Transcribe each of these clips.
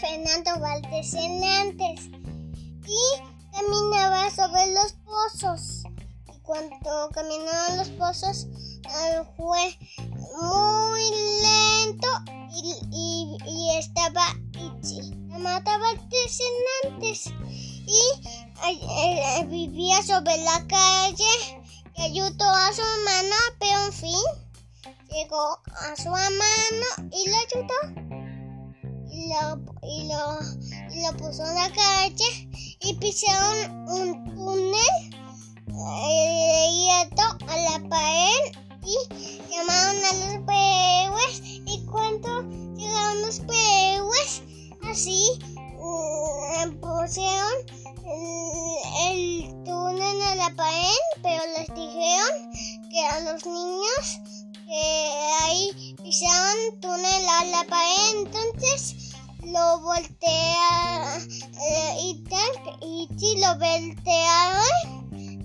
Fernando Valdés y caminaba sobre los pozos. Y cuando caminaban los pozos ah, fue muy lento y, estaba Ichi. Mataba Valdés y eh, eh, vivía sobre la calle y ayudó a su hermano, pero en fin, llegó a su hermano y lo ayudó. Lo, y lo, y lo puso en la calle y pisaron un túnel eh, a la pared y llamaron a los pehues. Y cuando llegaron los pehues así mm, pusieron el, túnel a la pared pero les dijeron que a los niños que ahí pisaron túnel a la pared. Entonces lo voltea eh, y, y si lo voltearon y,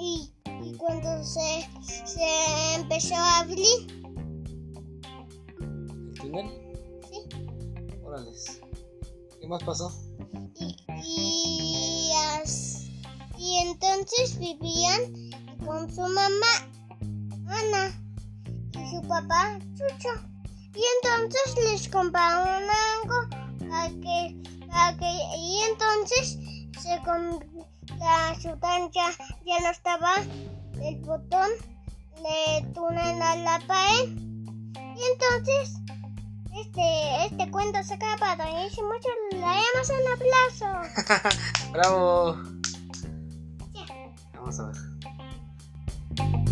y, y cuando se, se, empezó a abrir. ¿El túnel? Sí. Órale. ¿Qué más pasó? Y, y, y entonces vivían con su mamá, Ana, y su papá, Chucho. Y entonces les compraron algo para que, para que y entonces se la sustancia ya no estaba el botón le túnel a la pared. Y entonces este este cuento se acaba y si mucho le damos un aplauso bravo. Vamos a ver